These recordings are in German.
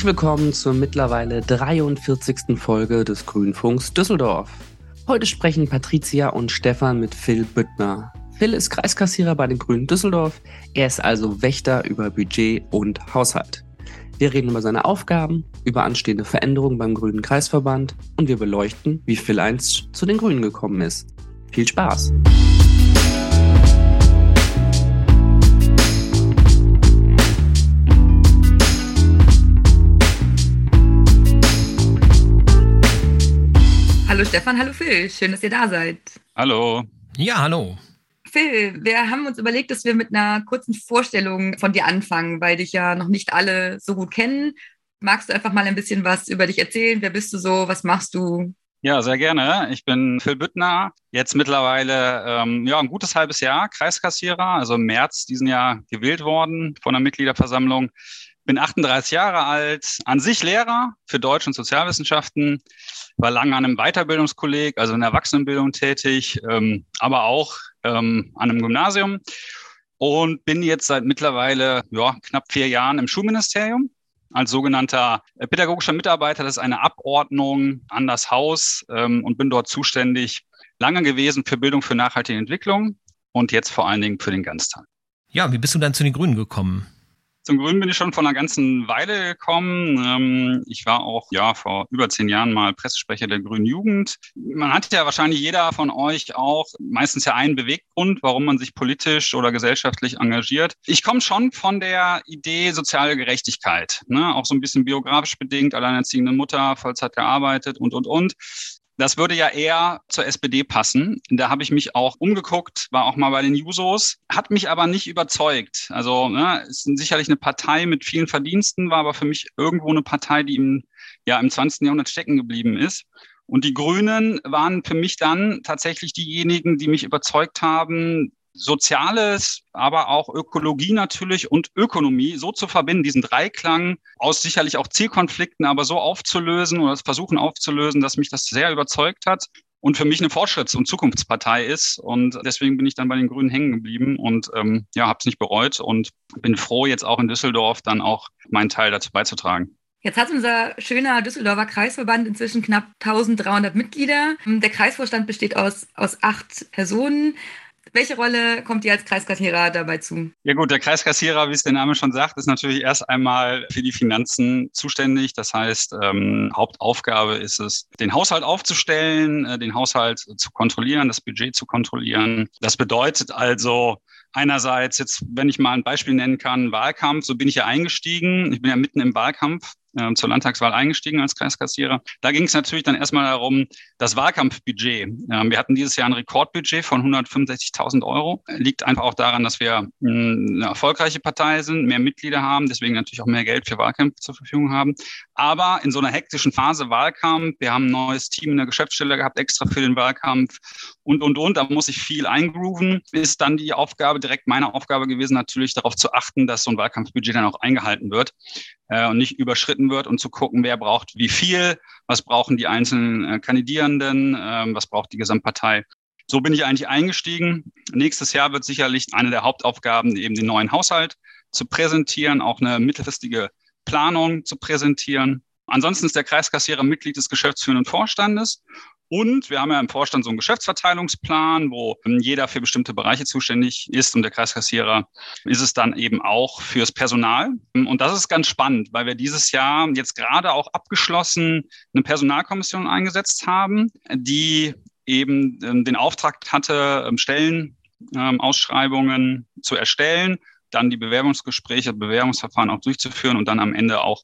Herzlich willkommen zur mittlerweile 43. Folge des Grünfunks Düsseldorf. Heute sprechen Patricia und Stefan mit Phil Büttner. Phil ist Kreiskassierer bei den Grünen Düsseldorf. Er ist also Wächter über Budget und Haushalt. Wir reden über seine Aufgaben, über anstehende Veränderungen beim Grünen Kreisverband und wir beleuchten, wie Phil einst zu den Grünen gekommen ist. Viel Spaß! Hallo Stefan, hallo Phil, schön, dass ihr da seid. Hallo. Ja, hallo. Phil, wir haben uns überlegt, dass wir mit einer kurzen Vorstellung von dir anfangen, weil dich ja noch nicht alle so gut kennen. Magst du einfach mal ein bisschen was über dich erzählen? Wer bist du so? Was machst du? Ja, sehr gerne. Ich bin Phil Büttner, jetzt mittlerweile ähm, ja ein gutes halbes Jahr Kreiskassierer, also im März diesen Jahr gewählt worden von der Mitgliederversammlung. Bin 38 Jahre alt, an sich Lehrer für Deutsch und Sozialwissenschaften, war lange an einem Weiterbildungskolleg, also in der Erwachsenenbildung tätig, ähm, aber auch ähm, an einem Gymnasium und bin jetzt seit mittlerweile ja, knapp vier Jahren im Schulministerium als sogenannter pädagogischer Mitarbeiter. Das ist eine Abordnung an das Haus ähm, und bin dort zuständig lange gewesen für Bildung für nachhaltige Entwicklung und jetzt vor allen Dingen für den Ganztag. Ja, wie bist du dann zu den Grünen gekommen? Zum Grünen bin ich schon vor einer ganzen Weile gekommen. Ähm, ich war auch ja vor über zehn Jahren mal Pressesprecher der Grünen Jugend. Man hat ja wahrscheinlich jeder von euch auch meistens ja einen Beweggrund, warum man sich politisch oder gesellschaftlich engagiert. Ich komme schon von der Idee soziale Gerechtigkeit, ne? auch so ein bisschen biografisch bedingt, alleinerziehende Mutter, Vollzeit gearbeitet und und und. Das würde ja eher zur SPD passen. Da habe ich mich auch umgeguckt, war auch mal bei den Jusos, hat mich aber nicht überzeugt. Also ne, ist sicherlich eine Partei mit vielen Verdiensten, war aber für mich irgendwo eine Partei, die im, ja, im 20. Jahrhundert stecken geblieben ist. Und die Grünen waren für mich dann tatsächlich diejenigen, die mich überzeugt haben, Soziales, aber auch Ökologie natürlich und Ökonomie so zu verbinden, diesen Dreiklang aus sicherlich auch Zielkonflikten, aber so aufzulösen oder das Versuchen aufzulösen, dass mich das sehr überzeugt hat und für mich eine Fortschritts- und Zukunftspartei ist. Und deswegen bin ich dann bei den Grünen hängen geblieben und ähm, ja, habe es nicht bereut und bin froh, jetzt auch in Düsseldorf dann auch meinen Teil dazu beizutragen. Jetzt hat unser schöner Düsseldorfer Kreisverband inzwischen knapp 1300 Mitglieder. Der Kreisvorstand besteht aus, aus acht Personen. Welche Rolle kommt dir als Kreiskassierer dabei zu? Ja gut, der Kreiskassierer, wie es der Name schon sagt, ist natürlich erst einmal für die Finanzen zuständig. Das heißt, ähm, Hauptaufgabe ist es, den Haushalt aufzustellen, äh, den Haushalt zu kontrollieren, das Budget zu kontrollieren. Das bedeutet also, Einerseits jetzt, wenn ich mal ein Beispiel nennen kann, Wahlkampf, so bin ich ja eingestiegen. Ich bin ja mitten im Wahlkampf äh, zur Landtagswahl eingestiegen als Kreiskassierer. Da ging es natürlich dann erstmal darum, das Wahlkampfbudget. Ähm, wir hatten dieses Jahr ein Rekordbudget von 165.000 Euro. Liegt einfach auch daran, dass wir eine erfolgreiche Partei sind, mehr Mitglieder haben, deswegen natürlich auch mehr Geld für Wahlkämpfe zur Verfügung haben. Aber in so einer hektischen Phase Wahlkampf, wir haben ein neues Team in der Geschäftsstelle gehabt, extra für den Wahlkampf und, und, und, da muss ich viel eingrooven, ist dann die Aufgabe, direkt meine Aufgabe gewesen, natürlich darauf zu achten, dass so ein Wahlkampfbudget dann auch eingehalten wird äh, und nicht überschritten wird und zu gucken, wer braucht wie viel, was brauchen die einzelnen äh, Kandidierenden, äh, was braucht die Gesamtpartei. So bin ich eigentlich eingestiegen. Nächstes Jahr wird sicherlich eine der Hauptaufgaben eben den neuen Haushalt zu präsentieren, auch eine mittelfristige Planung zu präsentieren. Ansonsten ist der Kreiskassierer Mitglied des geschäftsführenden Vorstandes und wir haben ja im Vorstand so einen Geschäftsverteilungsplan, wo jeder für bestimmte Bereiche zuständig ist und der Kreiskassierer ist es dann eben auch fürs Personal. Und das ist ganz spannend, weil wir dieses Jahr jetzt gerade auch abgeschlossen eine Personalkommission eingesetzt haben, die eben ähm, den Auftrag hatte, ähm, Stellenausschreibungen zu erstellen, dann die Bewerbungsgespräche, Bewerbungsverfahren auch durchzuführen und dann am Ende auch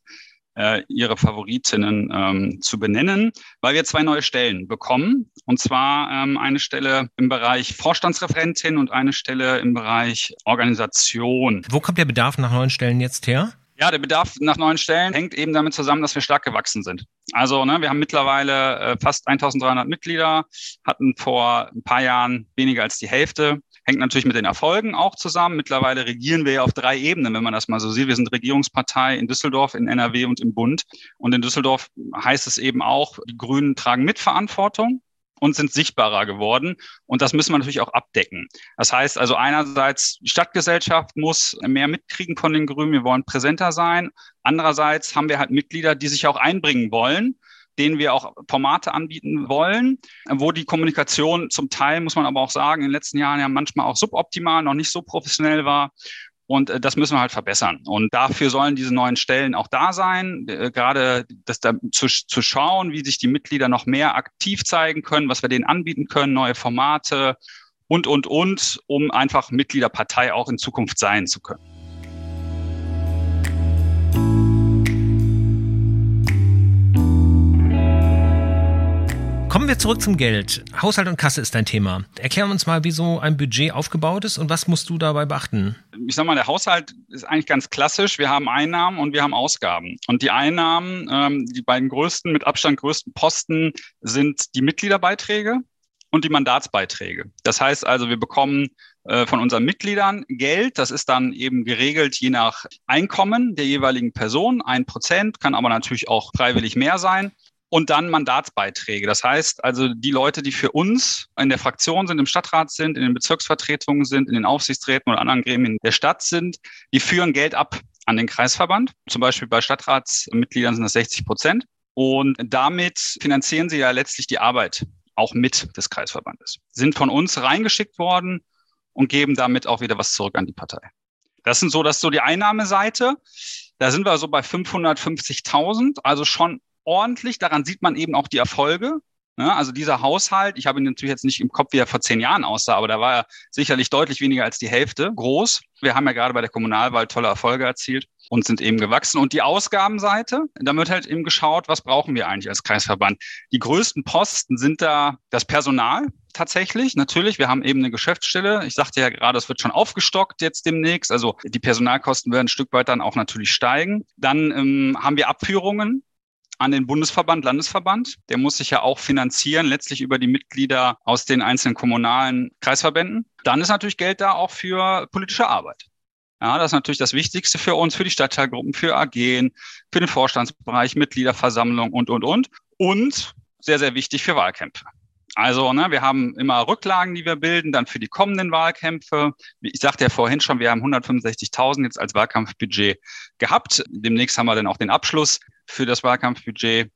äh, ihre Favoritinnen ähm, zu benennen, weil wir zwei neue Stellen bekommen. Und zwar ähm, eine Stelle im Bereich Vorstandsreferentin und eine Stelle im Bereich Organisation. Wo kommt der Bedarf nach neuen Stellen jetzt her? Ja, der Bedarf nach neuen Stellen hängt eben damit zusammen, dass wir stark gewachsen sind. Also ne, wir haben mittlerweile äh, fast 1300 Mitglieder, hatten vor ein paar Jahren weniger als die Hälfte. Hängt natürlich mit den Erfolgen auch zusammen. Mittlerweile regieren wir ja auf drei Ebenen, wenn man das mal so sieht. Wir sind Regierungspartei in Düsseldorf, in NRW und im Bund. Und in Düsseldorf heißt es eben auch, die Grünen tragen Mitverantwortung und sind sichtbarer geworden. Und das müssen wir natürlich auch abdecken. Das heißt also einerseits, die Stadtgesellschaft muss mehr mitkriegen von den Grünen. Wir wollen präsenter sein. Andererseits haben wir halt Mitglieder, die sich auch einbringen wollen denen wir auch Formate anbieten wollen, wo die Kommunikation zum Teil, muss man aber auch sagen, in den letzten Jahren ja manchmal auch suboptimal, noch nicht so professionell war. Und äh, das müssen wir halt verbessern. Und dafür sollen diese neuen Stellen auch da sein, äh, gerade das da zu, zu schauen, wie sich die Mitglieder noch mehr aktiv zeigen können, was wir denen anbieten können, neue Formate und, und, und, um einfach Mitgliederpartei auch in Zukunft sein zu können. Kommen wir zurück zum Geld. Haushalt und Kasse ist dein Thema. Erklär uns mal, wie so ein Budget aufgebaut ist und was musst du dabei beachten? Ich sag mal, der Haushalt ist eigentlich ganz klassisch. Wir haben Einnahmen und wir haben Ausgaben. Und die Einnahmen, ähm, die beiden größten, mit Abstand größten Posten sind die Mitgliederbeiträge und die Mandatsbeiträge. Das heißt also, wir bekommen äh, von unseren Mitgliedern Geld. Das ist dann eben geregelt je nach Einkommen der jeweiligen Person. Ein Prozent kann aber natürlich auch freiwillig mehr sein und dann Mandatsbeiträge. Das heißt also, die Leute, die für uns in der Fraktion sind, im Stadtrat sind, in den Bezirksvertretungen sind, in den Aufsichtsräten oder anderen Gremien der Stadt sind, die führen Geld ab an den Kreisverband. Zum Beispiel bei Stadtratsmitgliedern sind das 60 Prozent. Und damit finanzieren sie ja letztlich die Arbeit auch mit des Kreisverbandes. Sind von uns reingeschickt worden und geben damit auch wieder was zurück an die Partei. Das sind so, das ist so die Einnahmeseite. Da sind wir so bei 550.000, also schon ordentlich. Daran sieht man eben auch die Erfolge. Ja, also dieser Haushalt, ich habe ihn natürlich jetzt nicht im Kopf, wie er vor zehn Jahren aussah, aber da war er sicherlich deutlich weniger als die Hälfte groß. Wir haben ja gerade bei der Kommunalwahl tolle Erfolge erzielt und sind eben gewachsen. Und die Ausgabenseite, da wird halt eben geschaut, was brauchen wir eigentlich als Kreisverband. Die größten Posten sind da das Personal tatsächlich. Natürlich, wir haben eben eine Geschäftsstelle. Ich sagte ja gerade, es wird schon aufgestockt jetzt demnächst. Also die Personalkosten werden ein Stück weit dann auch natürlich steigen. Dann ähm, haben wir Abführungen an den Bundesverband, Landesverband. Der muss sich ja auch finanzieren, letztlich über die Mitglieder aus den einzelnen kommunalen Kreisverbänden. Dann ist natürlich Geld da auch für politische Arbeit. Ja, das ist natürlich das Wichtigste für uns, für die Stadtteilgruppen, für AGen, für den Vorstandsbereich, Mitgliederversammlung und, und, und. Und sehr, sehr wichtig für Wahlkämpfe. Also, ne, wir haben immer Rücklagen, die wir bilden, dann für die kommenden Wahlkämpfe. Ich sagte ja vorhin schon, wir haben 165.000 jetzt als Wahlkampfbudget gehabt. Demnächst haben wir dann auch den Abschluss für das Wahlkampfbudget.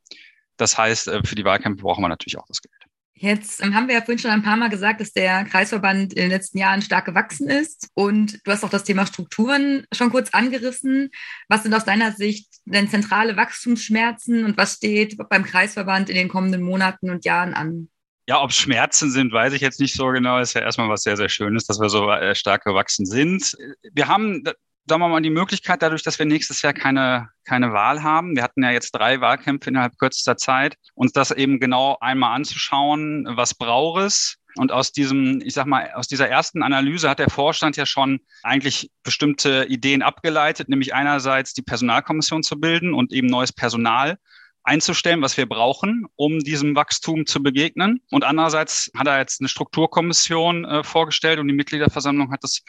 Das heißt, äh, für die Wahlkämpfe brauchen wir natürlich auch das Geld. Jetzt ähm, haben wir ja vorhin schon ein paar Mal gesagt, dass der Kreisverband in den letzten Jahren stark gewachsen ist. Und du hast auch das Thema Strukturen schon kurz angerissen. Was sind aus deiner Sicht denn zentrale Wachstumsschmerzen und was steht beim Kreisverband in den kommenden Monaten und Jahren an? Ja, ob Schmerzen sind, weiß ich jetzt nicht so genau. Ist ja erstmal was sehr, sehr Schönes, dass wir so äh, stark gewachsen sind. Wir haben, sagen wir mal, die Möglichkeit, dadurch, dass wir nächstes Jahr keine, keine Wahl haben. Wir hatten ja jetzt drei Wahlkämpfe innerhalb kürzester Zeit, uns das eben genau einmal anzuschauen, was braucht es. Und aus diesem, ich sag mal, aus dieser ersten Analyse hat der Vorstand ja schon eigentlich bestimmte Ideen abgeleitet, nämlich einerseits die Personalkommission zu bilden und eben neues Personal einzustellen, was wir brauchen, um diesem Wachstum zu begegnen. Und andererseits hat er jetzt eine Strukturkommission äh, vorgestellt und die Mitgliederversammlung hat das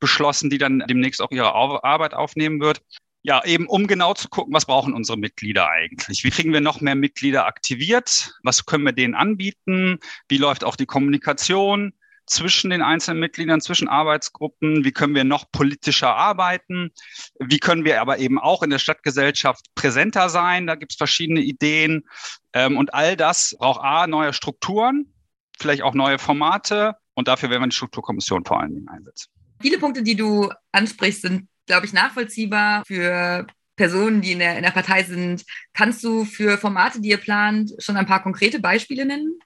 beschlossen, die dann demnächst auch ihre Arbeit aufnehmen wird. Ja, eben um genau zu gucken, was brauchen unsere Mitglieder eigentlich? Wie kriegen wir noch mehr Mitglieder aktiviert? Was können wir denen anbieten? Wie läuft auch die Kommunikation? Zwischen den einzelnen Mitgliedern, zwischen Arbeitsgruppen? Wie können wir noch politischer arbeiten? Wie können wir aber eben auch in der Stadtgesellschaft präsenter sein? Da gibt es verschiedene Ideen. Ähm, und all das braucht A, neue Strukturen, vielleicht auch neue Formate. Und dafür werden wir die Strukturkommission vor allen Dingen einsetzen. Viele Punkte, die du ansprichst, sind, glaube ich, nachvollziehbar für Personen, die in der, in der Partei sind. Kannst du für Formate, die ihr plant, schon ein paar konkrete Beispiele nennen?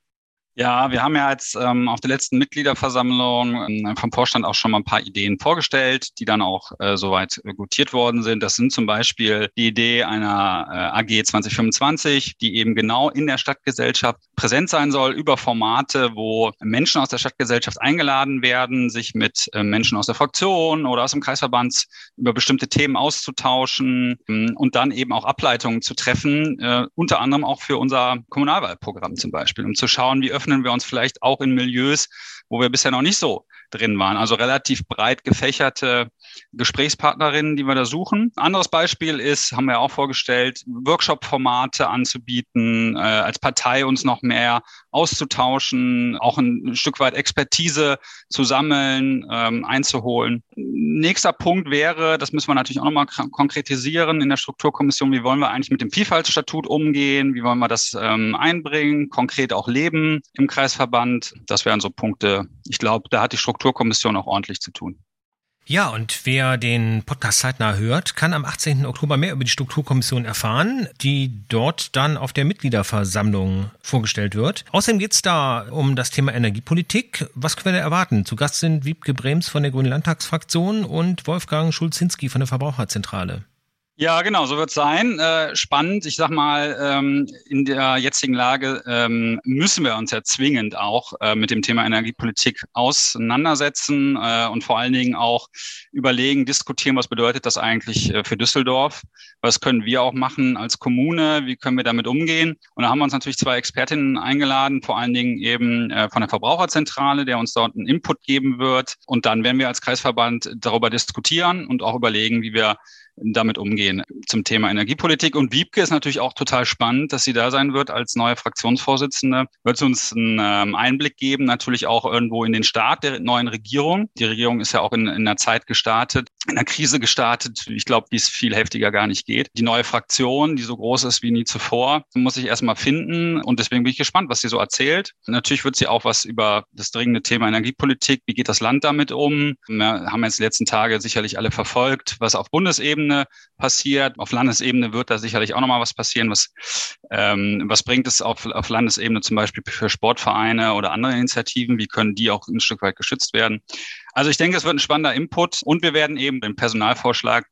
Ja, wir haben ja jetzt ähm, auf der letzten Mitgliederversammlung ähm, vom Vorstand auch schon mal ein paar Ideen vorgestellt, die dann auch äh, soweit gutiert worden sind. Das sind zum Beispiel die Idee einer äh, AG 2025, die eben genau in der Stadtgesellschaft präsent sein soll über Formate, wo Menschen aus der Stadtgesellschaft eingeladen werden, sich mit äh, Menschen aus der Fraktion oder aus dem Kreisverband über bestimmte Themen auszutauschen ähm, und dann eben auch Ableitungen zu treffen, äh, unter anderem auch für unser Kommunalwahlprogramm zum Beispiel, um zu schauen, wie öffnen wir uns vielleicht auch in Milieus, wo wir bisher noch nicht so drin waren. Also relativ breit gefächerte Gesprächspartnerinnen, die wir da suchen. Anderes Beispiel ist, haben wir auch vorgestellt, Workshop-Formate anzubieten, äh, als Partei uns noch mehr auszutauschen, auch ein Stück weit Expertise zu sammeln, ähm, einzuholen. Nächster Punkt wäre, das müssen wir natürlich auch nochmal konkretisieren in der Strukturkommission, wie wollen wir eigentlich mit dem Vielfaltsstatut umgehen, wie wollen wir das ähm, einbringen, konkret auch leben im Kreisverband. Das wären so Punkte. Ich glaube, da hat die Strukturkommission auch ordentlich zu tun. Ja, und wer den Podcast zeitnah hört, kann am 18. Oktober mehr über die Strukturkommission erfahren, die dort dann auf der Mitgliederversammlung vorgestellt wird. Außerdem geht es da um das Thema Energiepolitik. Was können wir erwarten? Zu Gast sind Wiebke Brems von der Grünen Landtagsfraktion und Wolfgang Schulzinski von der Verbraucherzentrale. Ja, genau, so wird es sein. Äh, spannend. Ich sag mal, ähm, in der jetzigen Lage ähm, müssen wir uns ja zwingend auch äh, mit dem Thema Energiepolitik auseinandersetzen äh, und vor allen Dingen auch überlegen, diskutieren, was bedeutet das eigentlich äh, für Düsseldorf? Was können wir auch machen als Kommune? Wie können wir damit umgehen? Und da haben wir uns natürlich zwei Expertinnen eingeladen, vor allen Dingen eben äh, von der Verbraucherzentrale, der uns dort einen Input geben wird. Und dann werden wir als Kreisverband darüber diskutieren und auch überlegen, wie wir damit umgehen zum Thema Energiepolitik. Und Wiebke ist natürlich auch total spannend, dass sie da sein wird als neue Fraktionsvorsitzende. Wird sie uns einen ähm, Einblick geben, natürlich auch irgendwo in den Start der neuen Regierung. Die Regierung ist ja auch in, in einer Zeit gestartet, einer Krise gestartet. Ich glaube, wie es viel heftiger gar nicht geht. Die neue Fraktion, die so groß ist wie nie zuvor, muss ich erstmal finden. Und deswegen bin ich gespannt, was sie so erzählt. Natürlich wird sie auch was über das dringende Thema Energiepolitik, wie geht das Land damit um? Wir haben jetzt die letzten Tage sicherlich alle verfolgt, was auf Bundesebene Bundesebene passiert. Auf Landesebene wird da sicherlich auch nochmal was passieren. Was, ähm, was bringt es auf, auf Landesebene zum Beispiel für Sportvereine oder andere Initiativen? Wie können die auch ein Stück weit geschützt werden? Also ich denke, es wird ein spannender Input und wir werden eben den Personalvorschlag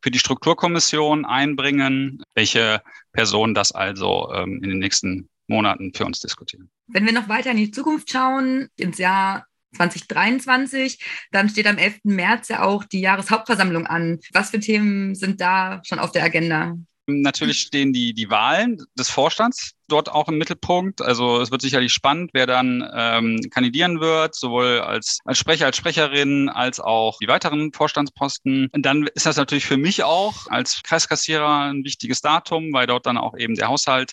für die Strukturkommission einbringen, welche Personen das also ähm, in den nächsten Monaten für uns diskutieren. Wenn wir noch weiter in die Zukunft schauen, ins Jahr 2023. Dann steht am 11. März ja auch die Jahreshauptversammlung an. Was für Themen sind da schon auf der Agenda? Natürlich stehen die, die Wahlen des Vorstands dort auch im Mittelpunkt. Also es wird sicherlich spannend, wer dann ähm, kandidieren wird, sowohl als, als Sprecher, als Sprecherin, als auch die weiteren Vorstandsposten. Und dann ist das natürlich für mich auch als Kreiskassierer ein wichtiges Datum, weil dort dann auch eben der Haushalt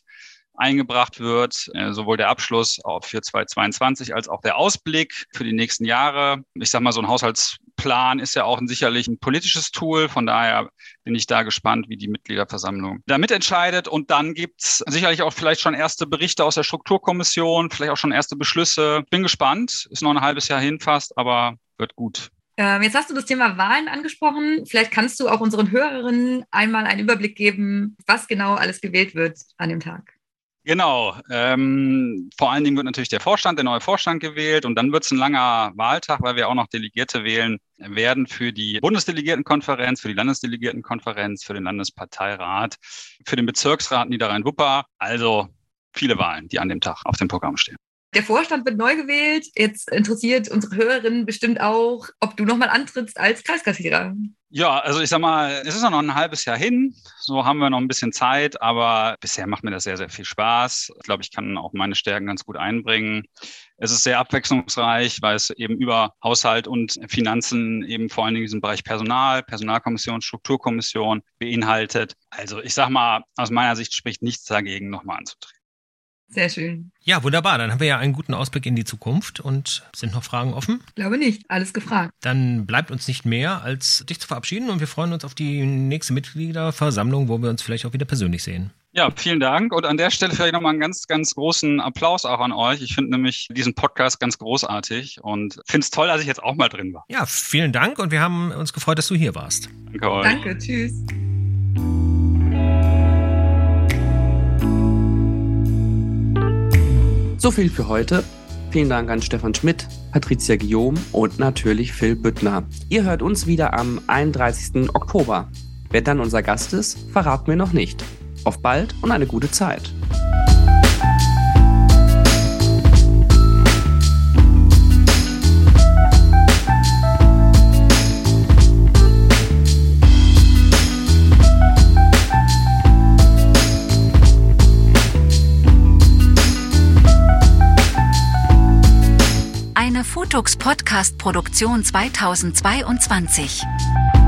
eingebracht wird, äh, sowohl der Abschluss für 2022 als auch der Ausblick für die nächsten Jahre. Ich sage mal, so ein Haushaltsplan ist ja auch ein, sicherlich ein politisches Tool. Von daher bin ich da gespannt, wie die Mitgliederversammlung da mitentscheidet. Und dann gibt's sicherlich auch vielleicht schon erste Berichte aus der Strukturkommission, vielleicht auch schon erste Beschlüsse. Bin gespannt. Ist noch ein halbes Jahr hin fast, aber wird gut. Ähm, jetzt hast du das Thema Wahlen angesprochen. Vielleicht kannst du auch unseren Hörerinnen einmal einen Überblick geben, was genau alles gewählt wird an dem Tag. Genau. Ähm, vor allen Dingen wird natürlich der Vorstand, der neue Vorstand gewählt und dann wird es ein langer Wahltag, weil wir auch noch Delegierte wählen werden für die Bundesdelegiertenkonferenz, für die Landesdelegiertenkonferenz, für den Landesparteirat, für den Bezirksrat Niederrhein-Wupper. Also viele Wahlen, die an dem Tag auf dem Programm stehen. Der Vorstand wird neu gewählt. Jetzt interessiert unsere Hörerinnen bestimmt auch, ob du nochmal antrittst als Kreiskassierer. Ja, also ich sag mal, es ist noch ein halbes Jahr hin. So haben wir noch ein bisschen Zeit, aber bisher macht mir das sehr, sehr viel Spaß. Ich glaube, ich kann auch meine Stärken ganz gut einbringen. Es ist sehr abwechslungsreich, weil es eben über Haushalt und Finanzen eben vor allen Dingen diesen Bereich Personal, Personalkommission, Strukturkommission beinhaltet. Also ich sag mal, aus meiner Sicht spricht nichts dagegen, nochmal anzutreten. Sehr schön. Ja, wunderbar. Dann haben wir ja einen guten Ausblick in die Zukunft und sind noch Fragen offen? Ich glaube nicht. Alles gefragt. Dann bleibt uns nicht mehr, als dich zu verabschieden und wir freuen uns auf die nächste Mitgliederversammlung, wo wir uns vielleicht auch wieder persönlich sehen. Ja, vielen Dank. Und an der Stelle vielleicht nochmal einen ganz, ganz großen Applaus auch an euch. Ich finde nämlich diesen Podcast ganz großartig und finde es toll, dass ich jetzt auch mal drin war. Ja, vielen Dank und wir haben uns gefreut, dass du hier warst. Danke euch. Danke, tschüss. So viel für heute. Vielen Dank an Stefan Schmidt, Patricia Guillaume und natürlich Phil Büttner. Ihr hört uns wieder am 31. Oktober. Wer dann unser Gast ist, verraten wir noch nicht. Auf bald und eine gute Zeit. Podcast Produktion 2022.